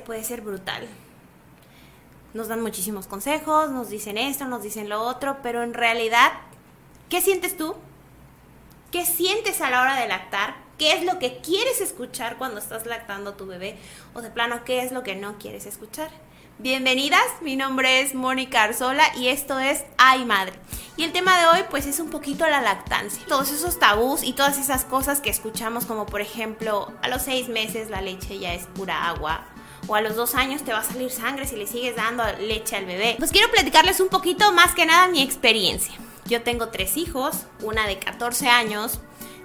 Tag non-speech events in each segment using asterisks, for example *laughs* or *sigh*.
puede ser brutal. Nos dan muchísimos consejos, nos dicen esto, nos dicen lo otro, pero en realidad, ¿qué sientes tú? ¿Qué sientes a la hora de lactar? ¿Qué es lo que quieres escuchar cuando estás lactando a tu bebé? O de plano, ¿qué es lo que no quieres escuchar? Bienvenidas, mi nombre es Mónica Arzola y esto es Ay Madre. Y el tema de hoy pues es un poquito la lactancia. Todos esos tabús y todas esas cosas que escuchamos como por ejemplo a los seis meses la leche ya es pura agua. O a los dos años te va a salir sangre si le sigues dando leche al bebé. Pues quiero platicarles un poquito más que nada mi experiencia. Yo tengo tres hijos, una de 14 años,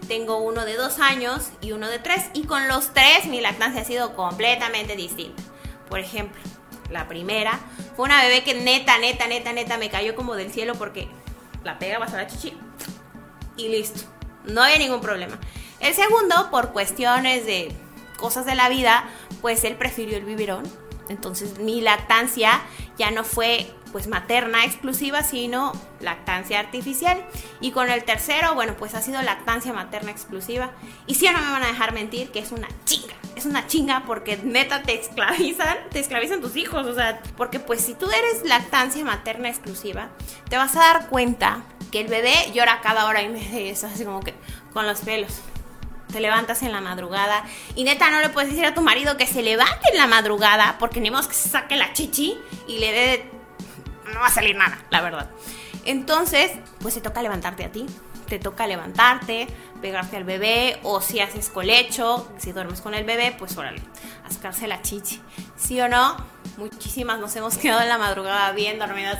tengo uno de dos años y uno de tres. Y con los tres mi lactancia ha sido completamente distinta. Por ejemplo, la primera fue una bebé que neta, neta, neta, neta me cayó como del cielo porque la pega vas a la chichi y listo. No había ningún problema. El segundo, por cuestiones de cosas de la vida, pues él prefirió el biberón. Entonces mi lactancia ya no fue pues materna exclusiva, sino lactancia artificial. Y con el tercero, bueno, pues ha sido lactancia materna exclusiva. Y si no me van a dejar mentir que es una chinga. Es una chinga porque neta te esclavizan, te esclavizan tus hijos. O sea, porque pues si tú eres lactancia materna exclusiva, te vas a dar cuenta que el bebé llora cada hora y media. *laughs* Es así como que con los pelos te levantas en la madrugada y neta no le puedes decir a tu marido que se levante en la madrugada porque ni modo que se saque la chichi y le dé no va a salir nada, la verdad. Entonces, pues te toca levantarte a ti. Te toca levantarte, pegarte al bebé, o si haces colecho, si duermes con el bebé, pues órale, a sacarse la chichi. ¿Sí o no? Muchísimas nos hemos quedado en la madrugada bien dormidas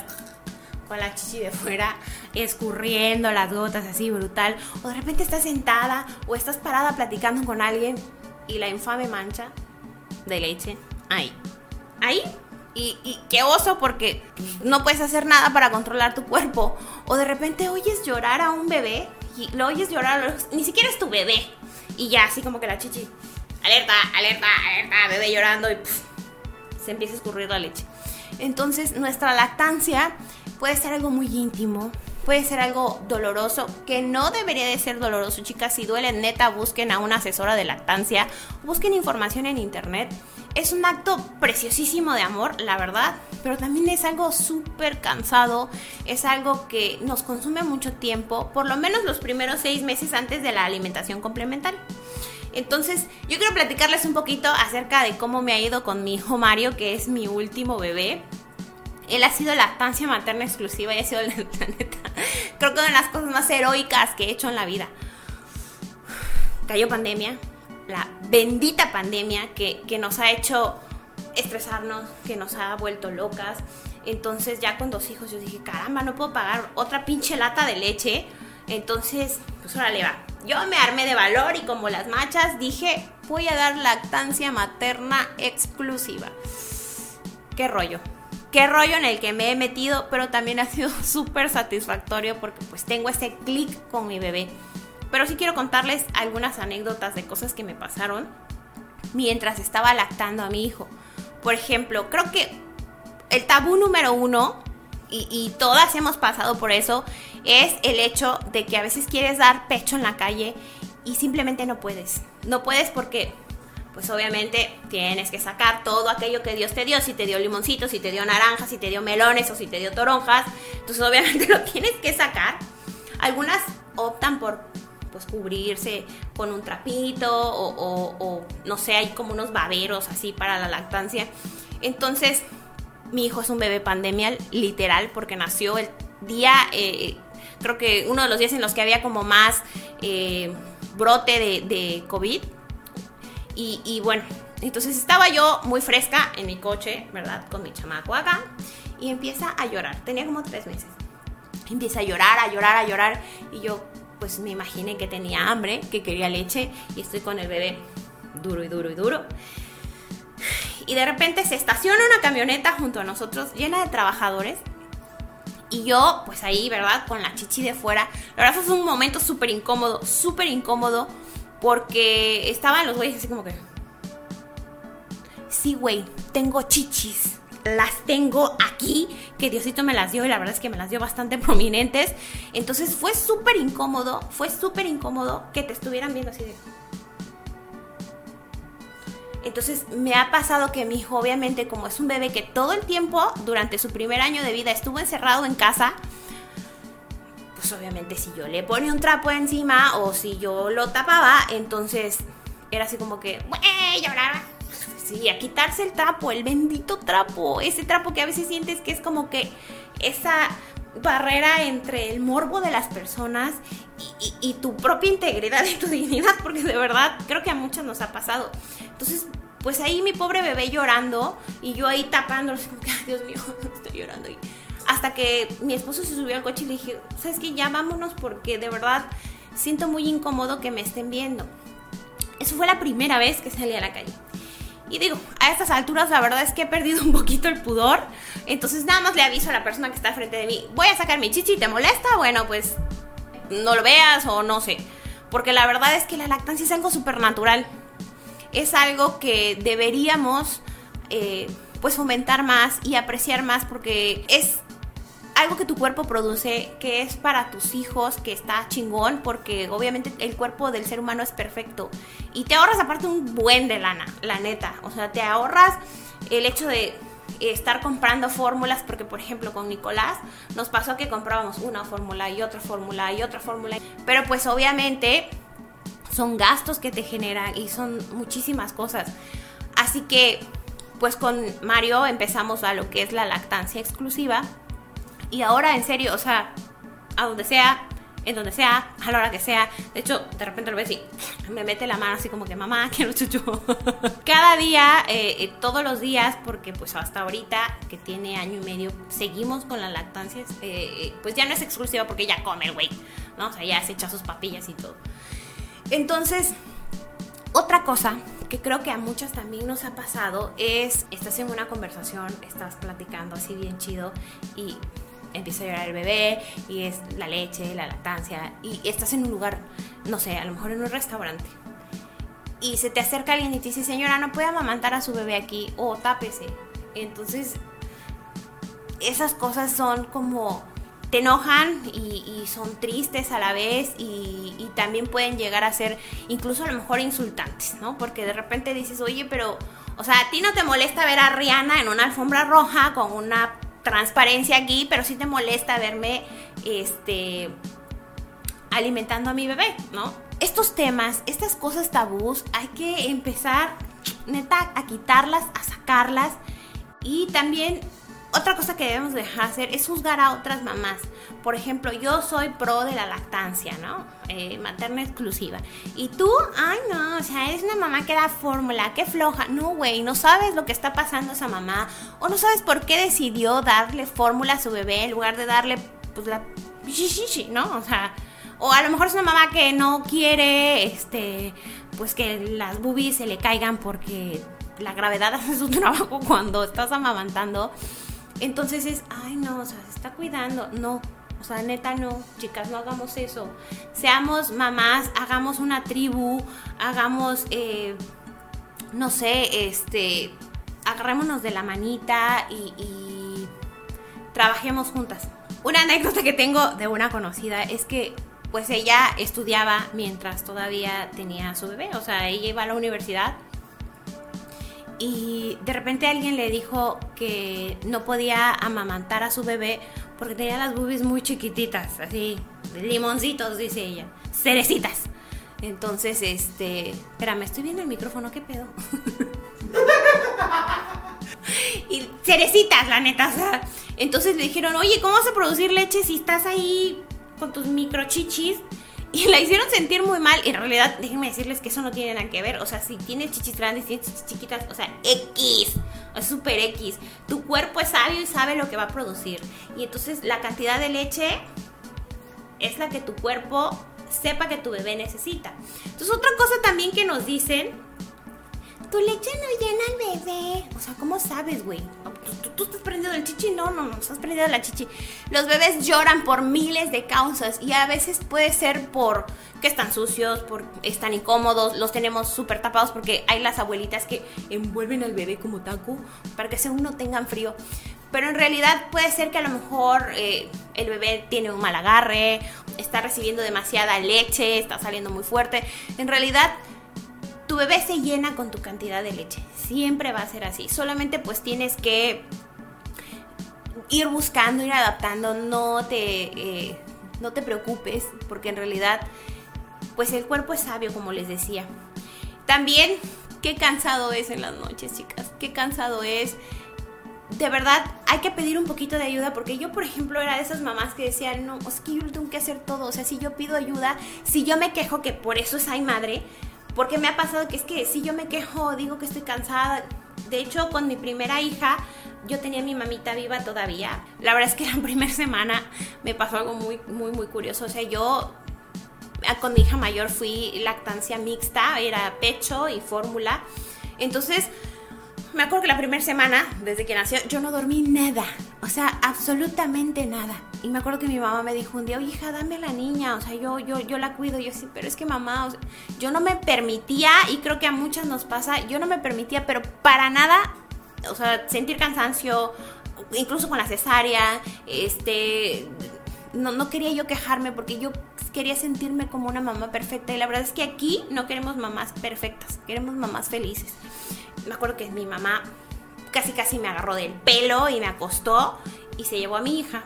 con la chichi de fuera, escurriendo las gotas así brutal. O de repente estás sentada o estás parada platicando con alguien y la infame mancha de leche ahí. Ahí y, qué oso porque no puedes hacer nada para controlar tu cuerpo. O de repente oyes llorar a un bebé y lo oyes llorar, ni siquiera es tu bebé. Y ya, así como que la chichi, alerta, alerta, alerta, bebé llorando y se empieza a escurrir la leche. Entonces nuestra lactancia puede ser algo muy íntimo, puede ser algo doloroso, que no debería de ser doloroso, chicas. Si duele, neta, busquen a una asesora de lactancia, busquen información en internet es un acto preciosísimo de amor, la verdad, pero también es algo súper cansado, es algo que nos consume mucho tiempo, por lo menos los primeros seis meses antes de la alimentación complementaria. Entonces, yo quiero platicarles un poquito acerca de cómo me ha ido con mi hijo Mario, que es mi último bebé. Él ha sido lactancia materna exclusiva y ha sido, *laughs* la neta, creo que una de las cosas más heroicas que he hecho en la vida. Cayó pandemia, la bendita pandemia que, nos ha hecho estresarnos, que nos ha vuelto locas. Entonces ya con dos hijos yo dije, caramba, no puedo pagar otra pinche lata de leche. Entonces, pues órale va. Yo me armé de valor y como las machas dije, voy a dar lactancia materna exclusiva. Qué rollo. Qué rollo en el que me he metido, pero también ha sido *laughs* súper satisfactorio porque pues tengo ese clic con mi bebé. Pero sí quiero contarles algunas anécdotas de cosas que me pasaron mientras estaba lactando a mi hijo. Por ejemplo, creo que el tabú número uno, y, todas hemos pasado por eso, es el hecho de que a veces quieres dar pecho en la calle y simplemente no puedes. No puedes porque pues obviamente tienes que sacar todo aquello que Dios te dio, si te dio limoncitos, si te dio naranjas, si te dio melones o si te dio toronjas, entonces obviamente *laughs* lo tienes que sacar. Algunas optan por pues cubrirse con un trapito o, no sé, hay como unos baberos así para la lactancia. Entonces, mi hijo es un bebé pandemial, literal, porque nació el día, eh, creo que uno de los días en los que había como más eh, brote de, COVID. Y, bueno, entonces estaba yo muy fresca en mi coche, ¿verdad? Con mi chamaco acá. Y empieza a llorar. Tenía como tres meses. Empieza a llorar, a llorar, a llorar. Y yo, pues me imaginé que tenía hambre, que quería leche y estoy con el bebé duro y duro y duro. Y de repente se estaciona una camioneta junto a nosotros llena de trabajadores. Y yo, pues ahí, ¿verdad? Con la chichi de fuera. La verdad fue un momento súper incómodo, súper incómodo. Porque estaban los güeyes así como que... Sí, güey, tengo chichis las tengo aquí, que Diosito me las dio y la verdad es que me las dio bastante *laughs* prominentes. Entonces fue súper incómodo, fue súper incómodo que te estuvieran viendo así de... Entonces me ha pasado que mi hijo, obviamente, como es un bebé que todo el tiempo, durante su primer año de vida, estuvo encerrado en casa, pues obviamente si yo le ponía un trapo encima o si yo lo tapaba, entonces era así como que, ¡Wey! lloraba. Sí, a quitarse el trapo, el bendito trapo, ese trapo que a veces sientes que es como que esa barrera entre el morbo de las personas y, tu propia integridad y tu dignidad, porque de verdad creo que a muchos nos ha pasado. Entonces, pues ahí mi pobre bebé llorando y yo ahí tapándolo, como que, Dios mío, *laughs* estoy llorando. Y hasta que mi esposo se subió al coche y le dije, ¿sabes qué? Ya vámonos porque de verdad siento muy incómodo que me estén viendo. Eso fue la primera vez que salí a la calle. Y digo, a estas alturas la verdad es que he perdido un poquito el pudor. Entonces nada más le aviso a la persona que está frente de mí, voy a sacar mi chichi, ¿te molesta? Bueno, pues no lo veas o no sé. Porque la verdad es que la lactancia es algo súper natural. Es algo que deberíamos eh, pues fomentar más y apreciar más porque es algo que tu cuerpo produce, que es para tus hijos, que está chingón, porque obviamente el cuerpo del ser humano es perfecto. Y te ahorras aparte un buen de lana, la neta. O sea, te ahorras el hecho de estar comprando fórmulas, porque por ejemplo con Nicolás nos pasó que comprábamos una fórmula y otra fórmula y otra fórmula. Pero pues obviamente son gastos que te generan y son muchísimas cosas. Así que pues con Mario empezamos a lo que es la lactancia exclusiva y ahora, en serio, o sea, a donde sea, en donde sea, a la hora que sea. De hecho, de repente lo ves y *laughs* me mete la mano así como que, mamá, *laughs* quiero chuchu. *laughs* Cada día, eh, eh, todos los días, porque pues hasta ahorita, que tiene año y medio, seguimos con la lactancia. Eh, pues ya no es exclusiva porque ya come el güey, ¿no? O sea, ya se echa sus papillas y todo. Entonces, otra cosa que creo que a muchas también nos ha pasado es, estás en una conversación, estás platicando así bien chido y empieza a llorar el bebé y es la leche, la lactancia y estás en un lugar, no sé, a lo mejor en un restaurante y se te acerca alguien y te dice, señora, no puede amamantar a su bebé aquí o tápese. Entonces, esas cosas son como te enojan y, son tristes a la vez y, y, también pueden llegar a ser incluso a lo mejor insultantes, ¿no? Porque de repente dices, oye, pero, o sea, a ti no te molesta ver a Rihanna en una alfombra roja con una transparencia aquí, pero sí te molesta verme este alimentando a mi bebé, ¿no? Estos temas, estas cosas tabús, hay que empezar neta a quitarlas, a sacarlas y también otra cosa que debemos dejar hacer es juzgar a otras mamás. Por ejemplo, yo soy pro de la lactancia, ¿no? Eh, materna exclusiva. Y tú, ay no, o sea, eres una mamá que da fórmula, que floja. No, güey, no sabes lo que está pasando esa mamá. O no sabes por qué decidió darle fórmula a su bebé en lugar de darle, pues, la... ¿no? O sea, o a lo mejor es una mamá que no quiere, este, pues que las boobies se le caigan porque la gravedad *laughs* hace su trabajo cuando estás amamantando. Entonces es, ay no, o sea, se está cuidando. No, o sea, neta no, chicas, no hagamos eso. Seamos mamás, hagamos una tribu, hagamos, eh, no sé, este, agarrémonos de la manita y, trabajemos juntas. Una anécdota que tengo de una conocida es que pues ella estudiaba mientras todavía tenía su bebé, o sea, ella iba a la universidad y de repente alguien le dijo que no podía amamantar a su bebé porque tenía las boobies muy chiquititas, así, limoncitos, dice ella, cerecitas. Entonces, este, espérame, estoy viendo el micrófono, ¿qué pedo? *laughs* y cerecitas, la neta. Entonces le dijeron, oye, ¿cómo vas a producir leche si estás ahí con tus microchichis? Y la hicieron sentir muy mal. En realidad, déjenme decirles que eso no tiene nada que ver. O sea, si tienes chichis grandes, tienes chichis chiquitas, o sea, X. Es súper X. Tu cuerpo es sabio y sabe lo que va a producir. Y entonces la cantidad de leche es la que tu cuerpo sepa que tu bebé necesita. Entonces, otra cosa también que nos dicen tu leche no llena al bebé. O sea, ¿cómo sabes, güey? ¿Tú, estás prendido el chichi? No, no, no, estás prendido la chichi. Los bebés lloran por miles de causas y a veces puede ser por que están sucios, por están incómodos, los tenemos súper tapados porque hay las abuelitas que envuelven al bebé como taco para que según no tengan frío. Pero en realidad puede ser que a lo mejor eh, el bebé tiene un mal agarre, está recibiendo demasiada leche, está saliendo muy fuerte. En realidad bebé se llena con tu cantidad de leche. Siempre va a ser así. Solamente pues tienes que ir buscando, ir adaptando. No te, eh, no te preocupes porque en realidad pues el cuerpo es sabio como les decía. También qué cansado es en las noches, chicas. Qué cansado es de verdad hay que pedir un poquito de ayuda porque yo, por ejemplo, era de esas mamás que decían, no, es que yo tengo que hacer todo, o sea, si yo pido ayuda, si yo me quejo que por eso es ay madre, porque me ha pasado que es que si yo me quejo, digo que estoy cansada, de hecho, con mi primera hija, yo tenía mi mamita viva todavía. La verdad es que *laughs* la primera semana me pasó algo muy, muy, muy curioso. O sea, yo ah, con mi hija mayor fui lactancia mixta, era pecho y fórmula. Entonces, me acuerdo que la primera semana, desde que nació, yo no dormí nada. O sea, absolutamente nada. Y me acuerdo que mi mamá me dijo un día, oye, hija, dame la niña. O sea, yo, yo, yo la cuido. yo sí, pero es que mamá, yo no me permitía, y creo que a muchas nos pasa, yo no me permitía, pero para nada, o sea, sentir cansancio, incluso con la cesárea, este, no, no quería yo quejarme porque yo quería sentirme como una mamá perfecta. Y la verdad es que aquí no queremos mamás perfectas, queremos mamás felices me acuerdo que mi mamá casi casi me agarró del pelo y me acostó y se llevó a mi hija.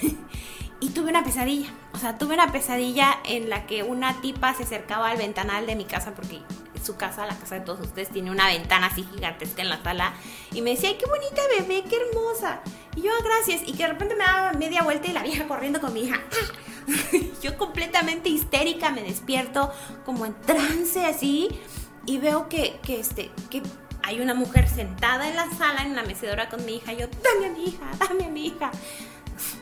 *laughs* y tuve una pesadilla. O sea, tuve una pesadilla en la que una tipa se acercaba al ventanal de mi casa porque su casa, la casa de todos ustedes, tiene una ventana así gigantesca en la sala. Y me decía, qué bonita bebé, qué hermosa. Y yo, gracias. Y que de repente me daba media vuelta y la vieja corriendo con mi hija. *laughs* yo completamente histérica me despierto, como en trance así y veo que, que, este, que hay una mujer sentada en la sala, en la mecedora con mi hija. yo, dame a mi hija, dame a mi hija.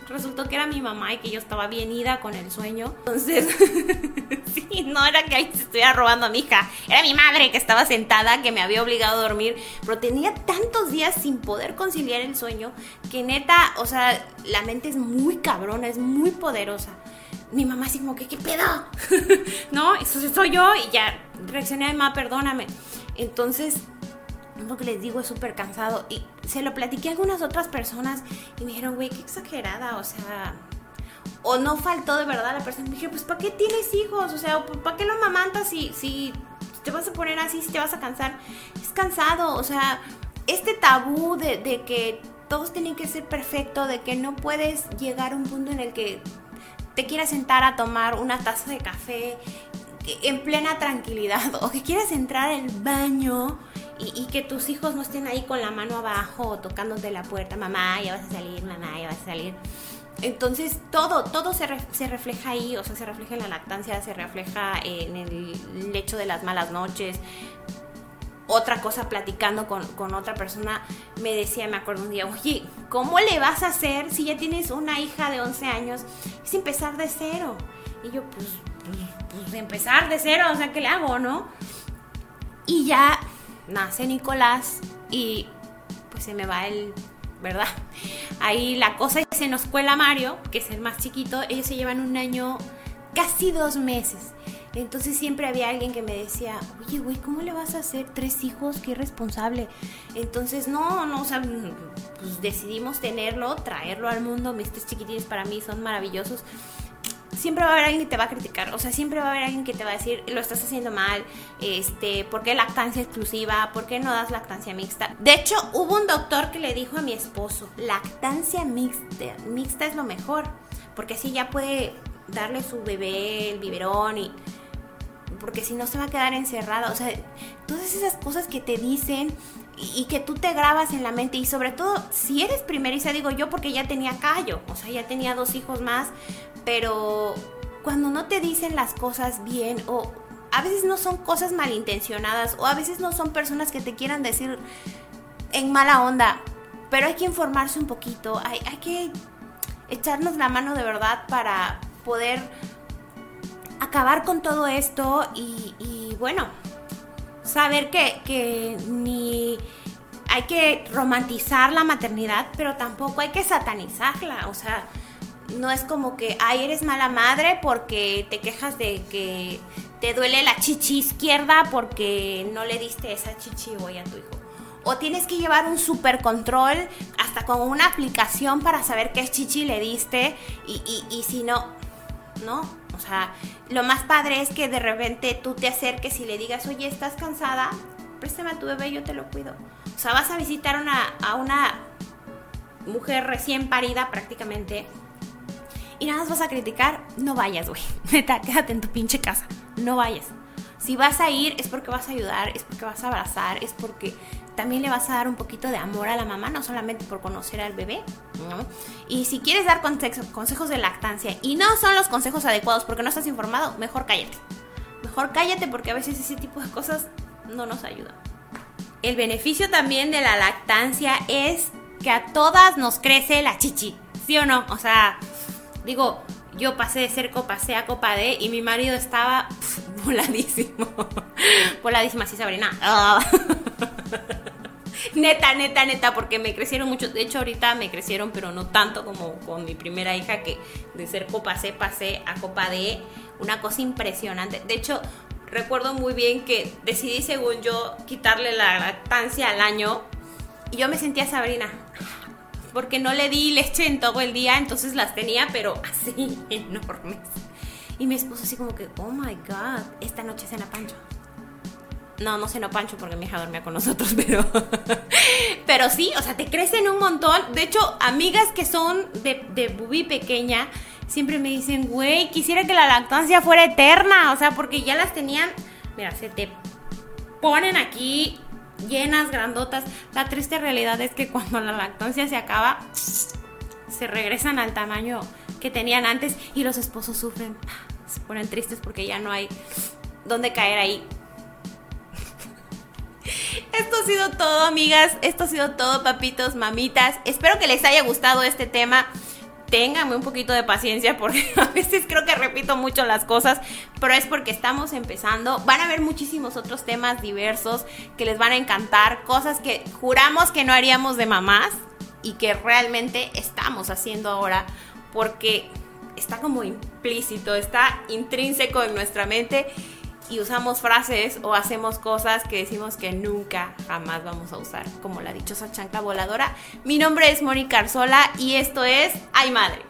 Resultó que era mi mamá y que yo estaba bien ida con el sueño. Entonces, *laughs* sí, no era que alguien se estuviera robando a mi hija. Era mi madre que estaba sentada, que me había obligado a dormir. Pero tenía tantos días sin poder conciliar el sueño que neta, o sea, la mente es muy cabrona, es muy poderosa. Mi mamá así como ¿qué pedo? *laughs* no, eso soy yo y ya reaccioné, ay, mamá, perdóname. Entonces, lo que les digo es súper cansado. Y se lo platiqué a algunas otras personas y me dijeron, güey, qué exagerada, o sea... O no faltó de verdad la persona. Me dije, pues, ¿para qué tienes hijos? O sea, ¿para qué lo mamantas si, si te vas a poner así, si te vas a cansar? Es cansado, o sea, este tabú de, de que todos tienen que ser perfecto, de que no puedes llegar a un punto en el que te quieras sentar a tomar una taza de café en plena tranquilidad *laughs* o que quieras entrar al baño y, que tus hijos no estén ahí con la mano abajo o tocándote la puerta, mamá, ya vas a salir, mamá, ya vas a salir. Entonces todo, todo se, se, refleja ahí, o sea, se refleja en la lactancia, se refleja en el lecho de las malas noches. Otra cosa, platicando con, con otra persona, me decía, me acuerdo un día, oye, ¿cómo le vas a hacer si ya tienes una hija de 11 años? Es empezar de cero. Y yo, pues, pues, empezar de cero, o sea, ¿qué le hago, no? Y ya nace Nicolás y pues se me va el, ¿verdad? Ahí la cosa es se nos cuela Mario, que es el más chiquito, ellos se llevan un año, casi dos meses. Entonces siempre había alguien que me decía, oye, güey, ¿cómo le vas a hacer tres hijos? Qué irresponsable. Entonces, no, no, o sea, pues decidimos tenerlo, traerlo al mundo. Mis tres chiquitines para mí son maravillosos siempre va a haber alguien que te va a criticar, o sea, siempre va a haber alguien que te va a decir, lo estás haciendo mal, este, ¿por qué lactancia exclusiva? ¿Por qué no das lactancia mixta? De hecho, hubo un doctor que le dijo a mi esposo, lactancia mixta, es lo mejor, porque así ya puede darle su bebé el biberón y porque si no se va a quedar encerrada, o sea, todas esas cosas que te dicen y, que tú te grabas en la mente y sobre todo si eres primeriza, digo yo porque ya tenía callo, o sea, ya tenía dos hijos más, pero cuando no te dicen las cosas bien o a veces no son cosas malintencionadas o a veces no son personas que te quieran decir en mala onda, pero hay que informarse un poquito, hay, hay que echarnos la mano de verdad para poder acabar con todo esto y, y bueno, saber que, que ni hay que romantizar la maternidad, pero tampoco hay que satanizarla, o sea, no es como que, ay, eres mala madre porque te quejas de que te duele la chichi izquierda porque no le diste esa chichi hoy a tu hijo. O tienes que llevar un super control hasta con una aplicación para saber qué chichi le diste y, y, y si no, no. O sea, lo más padre es que de repente tú te acerques y le digas, oye, ¿estás cansada? Préstame a tu bebé, yo te lo cuido. O sea, vas a visitar una, a una mujer recién parida prácticamente y nada más vas a criticar, no vayas, güey. *laughs* Neta, quédate en tu pinche casa. No vayas. Si vas a ir es porque vas a ayudar, es porque vas a abrazar, es porque también le vas a dar un poquito de amor a la mamá, no solamente por conocer al bebé. Y si quieres dar consejos de lactancia y no son los consejos adecuados porque no estás informado, mejor cállate. Mejor cállate porque a veces ese tipo de cosas no nos ayudan. El beneficio también de la lactancia es que a todas nos crece la chichi, ¿sí o no? O sea, digo, yo pasé de ser copa C a copa D y mi marido estaba *laughs* voladísimo. voladísima, sí, Sabrina. *laughs* neta, neta, neta, porque me crecieron mucho. De hecho, ahorita me crecieron, pero no tanto como con mi primera hija, que de ser copa C pasé a copa D. Una cosa impresionante. De hecho, recuerdo muy bien que decidí, según yo, quitarle la lactancia al año. Y yo me sentía Sabrina porque no le di leche en todo el día, entonces las tenía, pero así *laughs* enormes. Y mi esposo así como que, oh my god, esta noche cena Pancho. No, no cena Pancho porque mi hija dormía con nosotros, *laughs* pero. pero sí, o sea, te crecen un montón. De hecho, amigas que son de, de bubí pequeña siempre me dicen, güey, quisiera que la lactancia fuera eterna. O sea, porque ya las tenían. Mira, se te ponen aquí llenas, grandotas. La triste realidad es que cuando la lactancia se acaba, se regresan al tamaño que tenían antes y los esposos sufren. Se ponen tristes porque ya no hay dónde caer ahí. Esto ha sido todo, amigas. Esto ha sido todo, papitos, mamitas. Espero que les haya gustado este tema ténganme un poquito de paciencia porque *laughs* a veces creo que repito mucho las cosas, pero es porque estamos empezando. Van a haber muchísimos otros temas diversos que les van a encantar, cosas que juramos que no haríamos de mamás y que realmente estamos haciendo ahora porque está como implícito, está intrínseco en nuestra mente y usamos frases o hacemos cosas que decimos que nunca, jamás vamos a usar, como la dichosa chancla voladora. Mi nombre es Mónica Arzola y esto es Ay Madre.